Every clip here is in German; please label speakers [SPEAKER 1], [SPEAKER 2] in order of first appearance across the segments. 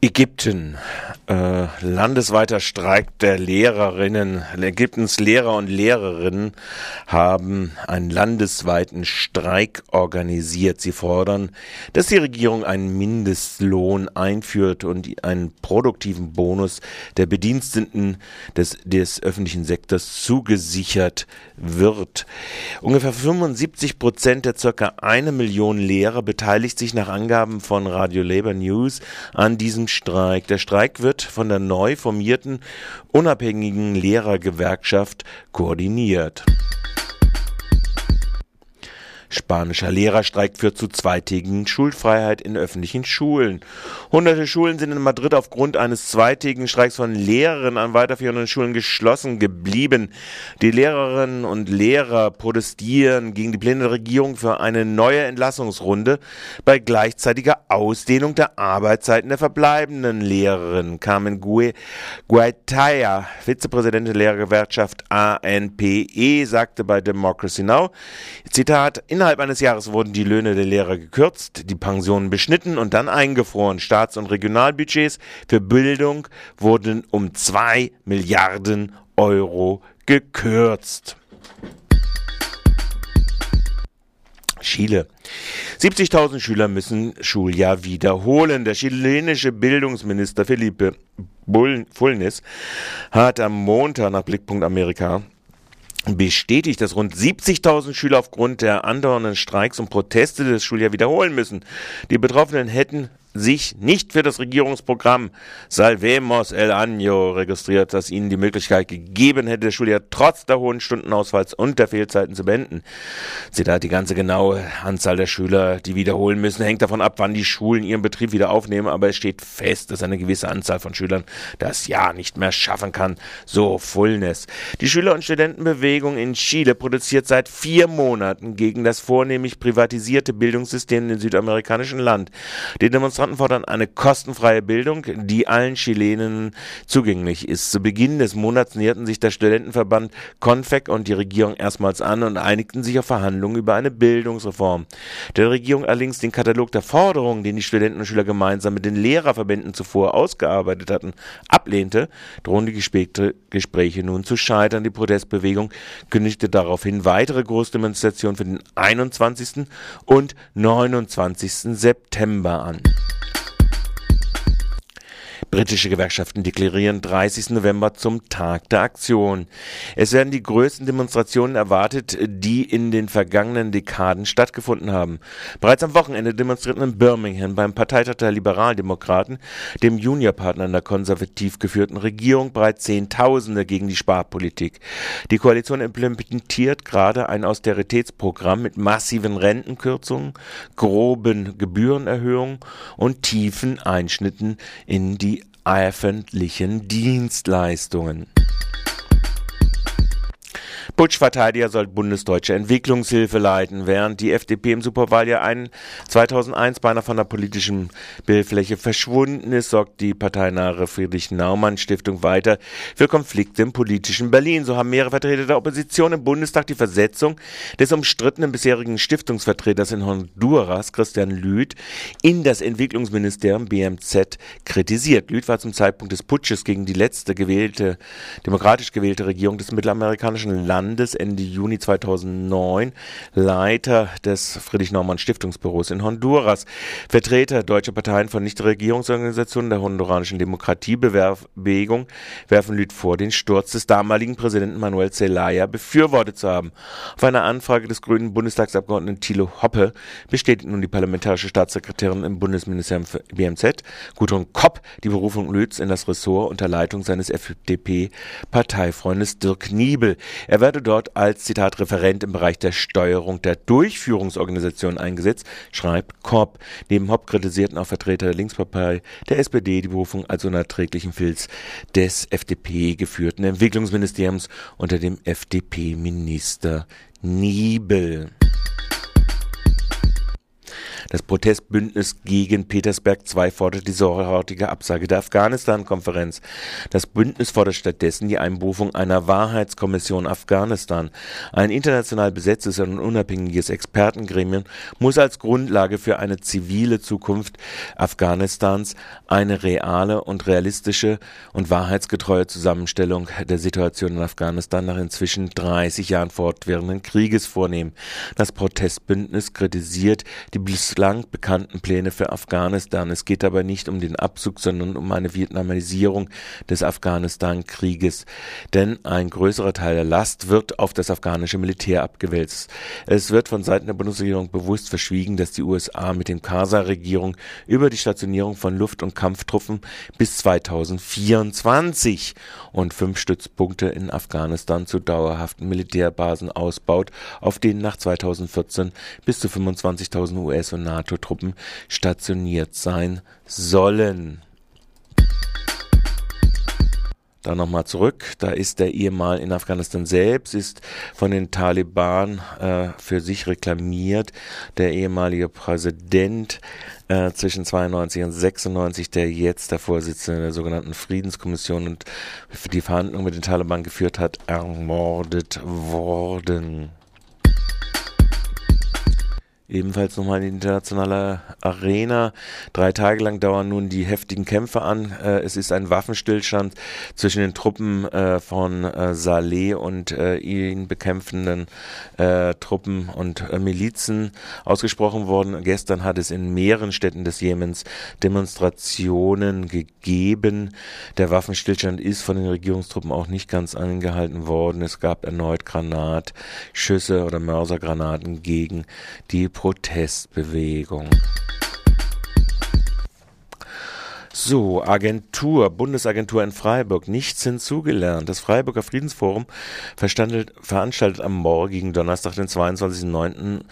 [SPEAKER 1] Ägypten. Äh, landesweiter Streik der Lehrerinnen. Ägyptens Lehrer und Lehrerinnen haben einen landesweiten Streik organisiert. Sie fordern, dass die Regierung einen Mindestlohn einführt und einen produktiven Bonus der Bediensteten des, des öffentlichen Sektors zugesichert wird. Ungefähr 75 Prozent der circa eine Million Lehrer beteiligt sich nach Angaben von Radio Labor News an diesem Streik. Der Streik wird von der neu formierten unabhängigen Lehrergewerkschaft koordiniert. Spanischer Lehrerstreik führt zu zweitägigen Schulfreiheit in öffentlichen Schulen. Hunderte Schulen sind in Madrid aufgrund eines zweitägigen Streiks von Lehrerinnen an weiterführenden Schulen geschlossen geblieben. Die Lehrerinnen und Lehrer protestieren gegen die Pläne der Regierung für eine neue Entlassungsrunde bei gleichzeitiger Ausdehnung der Arbeitszeiten der verbleibenden Lehrerinnen. Carmen Guaitaya, Vizepräsidentin der Lehrergewerkschaft ANPE, sagte bei Democracy Now, Zitat, Innerhalb eines Jahres wurden die Löhne der Lehrer gekürzt, die Pensionen beschnitten und dann eingefroren. Staats- und Regionalbudgets für Bildung wurden um zwei Milliarden Euro gekürzt. Chile. 70.000 Schüler müssen Schuljahr wiederholen. Der chilenische Bildungsminister Felipe Fulnes hat am Montag nach Blickpunkt Amerika bestätigt, dass rund 70.000 Schüler aufgrund der andauernden Streiks und Proteste des Schuljahres wiederholen müssen. Die Betroffenen hätten sich nicht für das Regierungsprogramm Salvemos el Año registriert, das ihnen die Möglichkeit gegeben hätte, das Schuljahr trotz der hohen Stundenausfalls und der Fehlzeiten zu beenden. Zitat, die ganze genaue Anzahl der Schüler, die wiederholen müssen, hängt davon ab, wann die Schulen ihren Betrieb wieder aufnehmen, aber es steht fest, dass eine gewisse Anzahl von Schülern das Jahr nicht mehr schaffen kann. So Fullness. Die Schüler- und Studentenbewegung in Chile produziert seit vier Monaten gegen das vornehmlich privatisierte Bildungssystem in dem südamerikanischen Land. Die Demonstranten Demonstranten fordern eine kostenfreie Bildung, die allen Chilenen zugänglich ist. Zu Beginn des Monats näherten sich der Studentenverband CONFEC und die Regierung erstmals an und einigten sich auf Verhandlungen über eine Bildungsreform. Der Regierung allerdings den Katalog der Forderungen, den die Studenten und Schüler gemeinsam mit den Lehrerverbänden zuvor ausgearbeitet hatten, ablehnte, drohen die Gespräche nun zu scheitern. Die Protestbewegung kündigte daraufhin weitere Großdemonstrationen für den 21. und 29. September an. Britische Gewerkschaften deklarieren 30. November zum Tag der Aktion. Es werden die größten Demonstrationen erwartet, die in den vergangenen Dekaden stattgefunden haben. Bereits am Wochenende demonstrierten in Birmingham beim Parteitag der Liberaldemokraten, dem Juniorpartner in der konservativ geführten Regierung, bereits Zehntausende gegen die Sparpolitik. Die Koalition implementiert gerade ein Austeritätsprogramm mit massiven Rentenkürzungen, groben Gebührenerhöhungen und tiefen Einschnitten in die öffentlichen Dienstleistungen. Putschverteidiger soll bundesdeutsche Entwicklungshilfe leiten, während die FDP im Superwahljahr 2001 beinahe von der politischen Bildfläche verschwunden ist, sorgt die parteinahe Friedrich-Naumann-Stiftung weiter für Konflikte im politischen Berlin. So haben mehrere Vertreter der Opposition im Bundestag die Versetzung des umstrittenen bisherigen Stiftungsvertreters in Honduras, Christian Lüth, in das Entwicklungsministerium BMZ kritisiert. Lüth war zum Zeitpunkt des Putsches gegen die letzte gewählte, demokratisch gewählte Regierung des mittelamerikanischen Landes Landes Ende Juni 2009 Leiter des Friedrich-Naumann-Stiftungsbüros in Honduras. Vertreter deutscher Parteien von Nichtregierungsorganisationen der honduranischen Demokratiebewegung werfen Lüth vor, den Sturz des damaligen Präsidenten Manuel Zelaya befürwortet zu haben. Auf eine Anfrage des grünen Bundestagsabgeordneten Thilo Hoppe bestätigt nun die parlamentarische Staatssekretärin im Bundesministerium für BMZ, Gudrun Kopp, die Berufung Lüths in das Ressort unter Leitung seines FDP-Parteifreundes Dirk Niebel. Er werde dort als Zitat Referent im Bereich der Steuerung der Durchführungsorganisation eingesetzt, schreibt Korb. Neben Hopp kritisierten auch Vertreter der Linkspartei, der SPD die Berufung als unerträglichen Filz des FDP geführten Entwicklungsministeriums unter dem FDP-Minister Niebel. Das Protestbündnis gegen Petersberg II fordert die sofortige Absage der Afghanistan-Konferenz. Das Bündnis fordert stattdessen die Einberufung einer Wahrheitskommission Afghanistan. Ein international besetztes und unabhängiges Expertengremium muss als Grundlage für eine zivile Zukunft Afghanistans eine reale und realistische und wahrheitsgetreue Zusammenstellung der Situation in Afghanistan nach inzwischen 30 Jahren fortwährenden Krieges vornehmen. Das Protestbündnis kritisiert die bislang bekannten Pläne für Afghanistan. Es geht dabei nicht um den Abzug, sondern um eine Vietnamisierung des Afghanistan-Krieges. Denn ein größerer Teil der Last wird auf das afghanische Militär abgewälzt. Es wird von Seiten der Bundesregierung bewusst verschwiegen, dass die USA mit den Karzai-Regierung über die Stationierung von Luft- und Kampftruppen bis 2024 und fünf Stützpunkte in Afghanistan zu dauerhaften Militärbasen ausbaut, auf denen nach 2014 bis zu 25.000 US- und NATO-Truppen stationiert sein sollen. Da nochmal zurück, da ist der Ehemal in Afghanistan selbst, ist von den Taliban äh, für sich reklamiert. Der ehemalige Präsident äh, zwischen 92 und 96, der jetzt der Vorsitzende der sogenannten Friedenskommission und die Verhandlungen mit den Taliban geführt hat, ermordet worden. Ebenfalls nochmal in internationaler Arena. Drei Tage lang dauern nun die heftigen Kämpfe an. Äh, es ist ein Waffenstillstand zwischen den Truppen äh, von äh, Saleh und ihn bekämpfenden Truppen und Milizen ausgesprochen worden. Gestern hat es in mehreren Städten des Jemens Demonstrationen gegeben. Der Waffenstillstand ist von den Regierungstruppen auch nicht ganz angehalten worden. Es gab erneut Granatschüsse oder Mörsergranaten gegen die Protestbewegung. So, Agentur, Bundesagentur in Freiburg, nichts hinzugelernt. Das Freiburger Friedensforum veranstaltet am morgigen Donnerstag, den 22.09.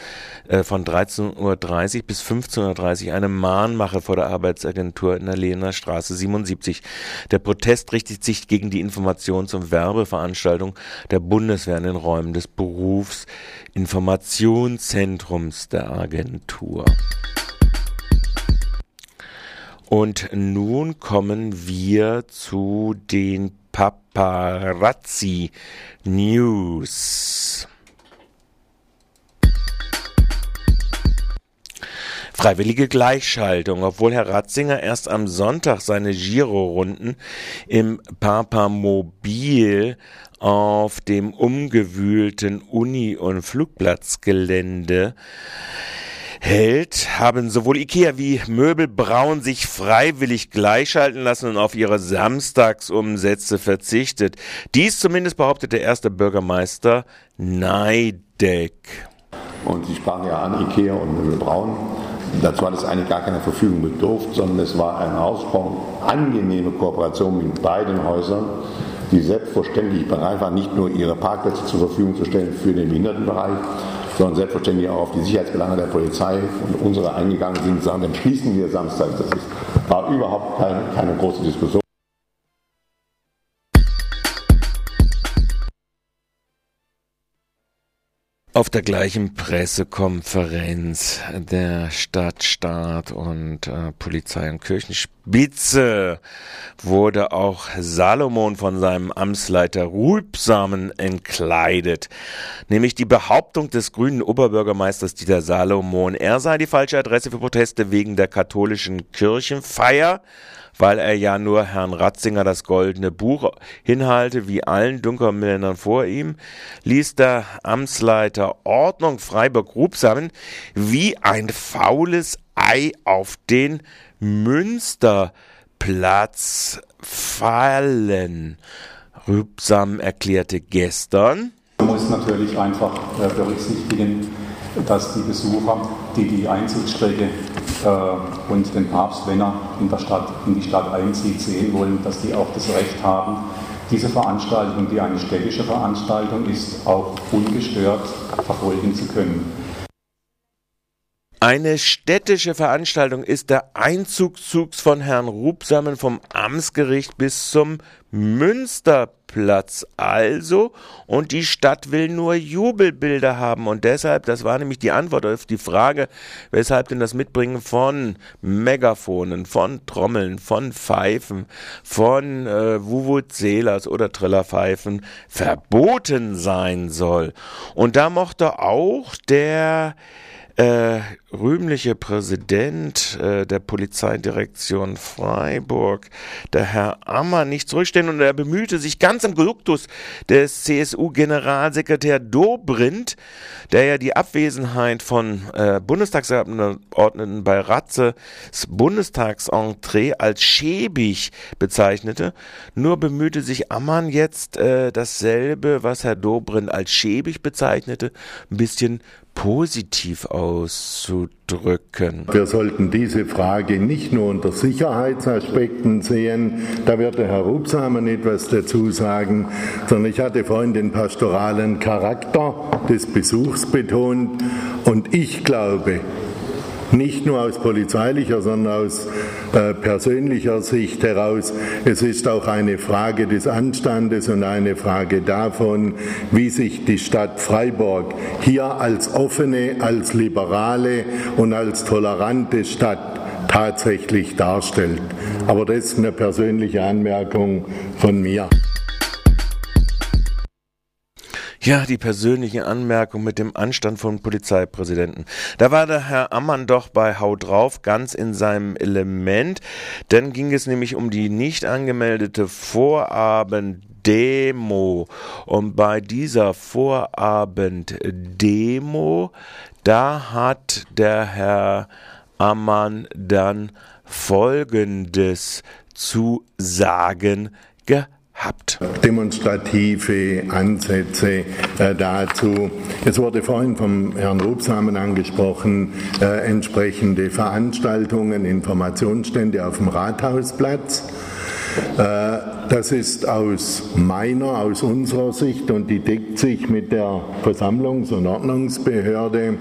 [SPEAKER 1] Äh, von 13.30 Uhr bis 15.30 Uhr eine Mahnmache vor der Arbeitsagentur in der Lehner Straße 77. Der Protest richtet sich gegen die Informations- und Werbeveranstaltung der Bundeswehr in den Räumen des Berufsinformationszentrums der Agentur. Und nun kommen wir zu den Paparazzi News. Freiwillige Gleichschaltung. Obwohl Herr Ratzinger erst am Sonntag seine Girorunden im Papamobil auf dem umgewühlten Uni- und Flugplatzgelände hält, haben sowohl Ikea wie Möbelbraun sich freiwillig gleichschalten lassen und auf ihre Samstagsumsätze verzichtet. Dies zumindest behauptet der erste Bürgermeister Neideck.
[SPEAKER 2] Und Sie sprachen ja an Ikea und Möbelbraun. Dazu hat es eigentlich gar keine Verfügung bedurft, sondern es war eine ausgesprochen angenehme Kooperation mit beiden Häusern, die selbstverständlich bereit waren, nicht nur ihre Parkplätze zur Verfügung zu stellen für den Behindertenbereich, sondern selbstverständlich auch auf die Sicherheitsbelange der Polizei und unsere eingegangen sind, sagen, dann schließen wir Samstag. Das war überhaupt keine, keine große Diskussion.
[SPEAKER 1] Auf der gleichen Pressekonferenz der Stadtstaat und äh, Polizei und Kirchenspitze wurde auch Salomon von seinem Amtsleiter Rulpsamen entkleidet. Nämlich die Behauptung des grünen Oberbürgermeisters Dieter Salomon, er sei die falsche Adresse für Proteste wegen der katholischen Kirchenfeier weil er ja nur Herrn Ratzinger das goldene Buch hinhalte, wie allen Dunkermännern vor ihm, ließ der Amtsleiter Ordnung Freiburg-Rubsamen wie ein faules Ei auf den Münsterplatz fallen. Rübsam erklärte gestern,
[SPEAKER 3] man muss natürlich einfach äh, berücksichtigen, dass die Besucher, die die Einzugsstrecke äh, und den Papst, wenn er in, der Stadt, in die Stadt einzieht, sehen wollen, dass die auch das Recht haben, diese Veranstaltung, die eine städtische Veranstaltung ist, auch ungestört verfolgen zu können.
[SPEAKER 1] Eine städtische Veranstaltung ist der Einzugszug von Herrn Rubsamen vom Amtsgericht bis zum Münsterplatz also und die Stadt will nur Jubelbilder haben und deshalb, das war nämlich die Antwort auf die Frage, weshalb denn das Mitbringen von Megafonen, von Trommeln, von Pfeifen, von äh, Vuvuzelas oder Trillerpfeifen verboten sein soll. Und da mochte auch der äh, rühmliche Präsident äh, der Polizeidirektion Freiburg, der Herr Ammer, nicht zurückstehen und er bemühte sich ganz im Duktus des CSU-Generalsekretär Dobrindt, der ja die Abwesenheit von äh, Bundestagsabgeordneten bei Ratzes Bundestagsentrée als schäbig bezeichnete. Nur bemühte sich Ammann jetzt äh, dasselbe, was Herr Dobrindt als schäbig bezeichnete, ein bisschen positiv auszudrücken.
[SPEAKER 4] Wir sollten diese Frage nicht nur unter Sicherheitsaspekten sehen, da wird der Herr Rubsamen etwas dazu sagen, sondern ich hatte vorhin den pastoralen Charakter des Besuchs betont und ich glaube, nicht nur aus polizeilicher, sondern aus äh, persönlicher Sicht heraus. Es ist auch eine Frage des Anstandes und eine Frage davon, wie sich die Stadt Freiburg hier als offene, als liberale und als tolerante Stadt tatsächlich darstellt. Aber das ist eine persönliche Anmerkung von mir.
[SPEAKER 1] Ja, die persönliche Anmerkung mit dem Anstand von Polizeipräsidenten. Da war der Herr Ammann doch bei Hau drauf ganz in seinem Element. Dann ging es nämlich um die nicht angemeldete Vorabenddemo. Und bei dieser Vorabenddemo, da hat der Herr Ammann dann Folgendes zu sagen gehabt habt.
[SPEAKER 4] Demonstrative Ansätze äh, dazu. Es wurde vorhin vom Herrn Rubsamen angesprochen, äh, entsprechende Veranstaltungen, Informationsstände auf dem Rathausplatz. Äh, das ist aus meiner, aus unserer Sicht und die deckt sich mit der Versammlungs- und Ordnungsbehörde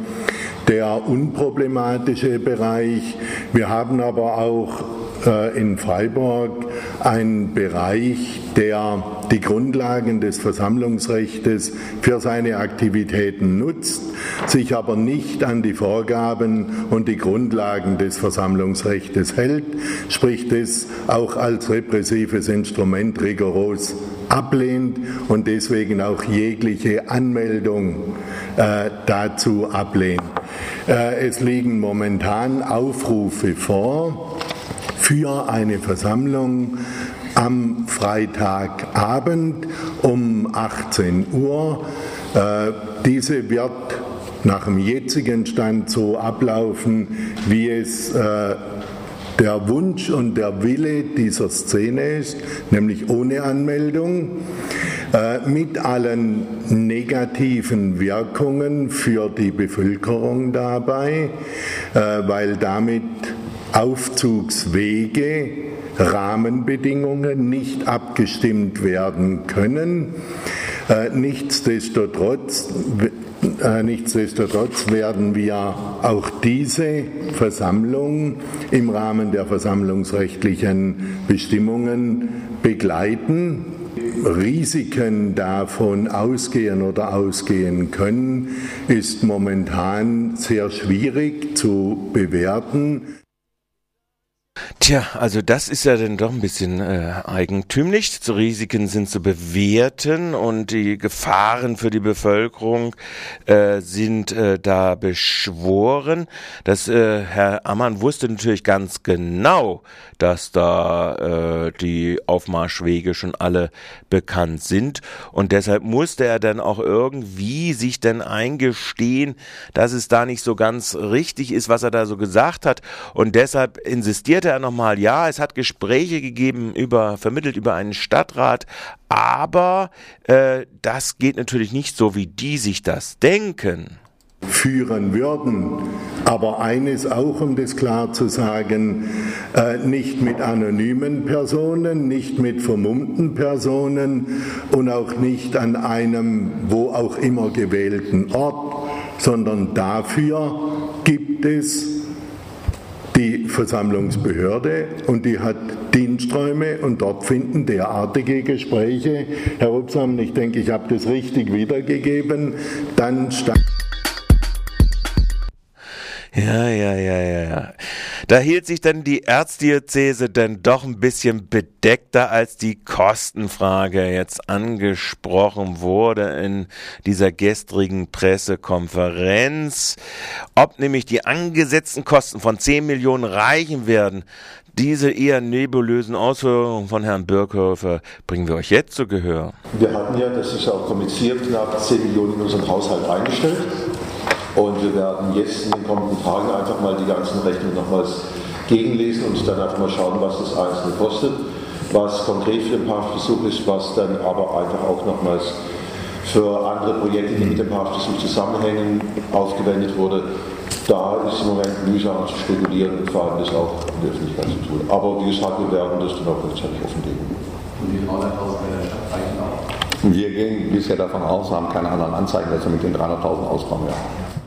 [SPEAKER 4] der unproblematische Bereich. Wir haben aber auch in Freiburg ein Bereich, der die Grundlagen des Versammlungsrechts für seine Aktivitäten nutzt, sich aber nicht an die Vorgaben und die Grundlagen des Versammlungsrechts hält, sprich es auch als repressives Instrument rigoros ablehnt und deswegen auch jegliche Anmeldung äh, dazu ablehnt. Äh, es liegen momentan Aufrufe vor, für eine Versammlung am Freitagabend um 18 Uhr. Äh, diese wird nach dem jetzigen Stand so ablaufen, wie es äh, der Wunsch und der Wille dieser Szene ist, nämlich ohne Anmeldung, äh, mit allen negativen Wirkungen für die Bevölkerung dabei, weil damit Aufzugswege, Rahmenbedingungen nicht abgestimmt werden können. Äh, nichtsdestotrotz, äh, nichtsdestotrotz werden wir auch diese Versammlung im Rahmen der versammlungsrechtlichen Bestimmungen begleiten. Risiken davon ausgehen oder ausgehen können, ist momentan sehr schwierig zu bewerten.
[SPEAKER 1] Tja, also das ist ja dann doch ein bisschen äh, eigentümlich. So Risiken sind zu bewerten und die Gefahren für die Bevölkerung äh, sind äh, da beschworen. Das äh, Herr Ammann wusste natürlich ganz genau, dass da äh, die Aufmarschwege schon alle bekannt sind und deshalb musste er dann auch irgendwie sich dann eingestehen, dass es da nicht so ganz richtig ist, was er da so gesagt hat und deshalb insistierte er nochmal, ja, es hat Gespräche gegeben über, vermittelt über einen Stadtrat, aber äh, das geht natürlich nicht so, wie die sich das denken
[SPEAKER 4] führen würden. Aber eines auch, um das klar zu sagen, äh, nicht mit anonymen Personen, nicht mit vermummten Personen und auch nicht an einem wo auch immer gewählten Ort, sondern dafür, gibt es die Versammlungsbehörde und die hat Diensträume und dort finden derartige Gespräche, Herr Rupsam, ich denke, ich habe das richtig wiedergegeben, dann statt.
[SPEAKER 1] Ja, ja, ja, ja, ja. Da hielt sich dann die Erzdiözese dann doch ein bisschen bedeckter, als die Kostenfrage jetzt angesprochen wurde in dieser gestrigen Pressekonferenz. Ob nämlich die angesetzten Kosten von 10 Millionen reichen werden, diese eher nebulösen Ausführungen von Herrn Birkhofer bringen wir euch jetzt zu Gehör.
[SPEAKER 2] Wir hatten ja, das ist auch kommuniziert, knapp 10 Millionen in unseren Haushalt eingestellt. Und wir werden jetzt in den kommenden Tagen einfach mal die ganzen Rechnungen nochmals gegenlesen und dann einfach mal schauen, was das Einzelne kostet, was konkret für den Pachtbesuch ist, was dann aber einfach auch nochmals für andere Projekte, die mit dem Pachtbesuch zusammenhängen, aufgewendet wurde. Da ist im Moment mühsam zu spekulieren und vor allem das auch in der Öffentlichkeit zu tun. Aber wie gesagt, wir werden das dann auch rechtzeitig offenlegen. Und die 300.000 reichen auch? Wir gehen bisher davon aus, haben keine anderen Anzeigen, dass wir mit den 300.000 auskommen. Ja.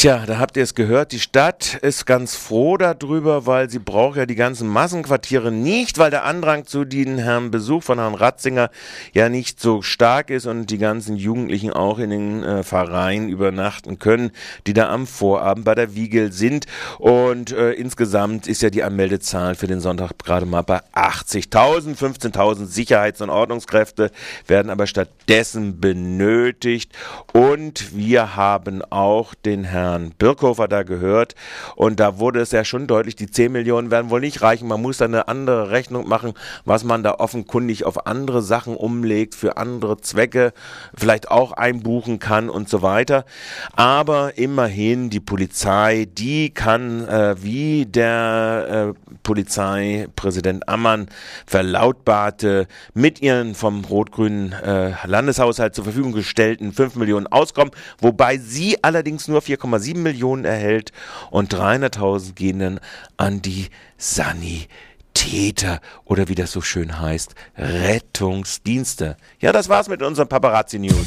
[SPEAKER 1] Tja, da habt ihr es gehört, die Stadt ist ganz froh darüber, weil sie braucht ja die ganzen Massenquartiere nicht, weil der Andrang zu den Herrn Besuch von Herrn Ratzinger ja nicht so stark ist und die ganzen Jugendlichen auch in den äh, Vereinen übernachten können, die da am Vorabend bei der Wiegel sind. Und äh, insgesamt ist ja die Anmeldezahl für den Sonntag gerade mal bei 80.000. 15.000 Sicherheits- und Ordnungskräfte werden aber stattdessen benötigt. Und wir haben auch den Herrn Herrn Birkhofer da gehört und da wurde es ja schon deutlich, die 10 Millionen werden wohl nicht reichen. Man muss da eine andere Rechnung machen, was man da offenkundig auf andere Sachen umlegt, für andere Zwecke vielleicht auch einbuchen kann und so weiter. Aber immerhin die Polizei, die kann, äh, wie der äh, Polizeipräsident Ammann verlautbarte, mit ihren vom rot-grünen äh, Landeshaushalt zur Verfügung gestellten 5 Millionen auskommen, wobei sie allerdings nur 4,7 1,7 Millionen erhält und 300.000 gehen dann an die Sanitäter oder wie das so schön heißt, Rettungsdienste. Ja, das war's mit unseren Paparazzi News.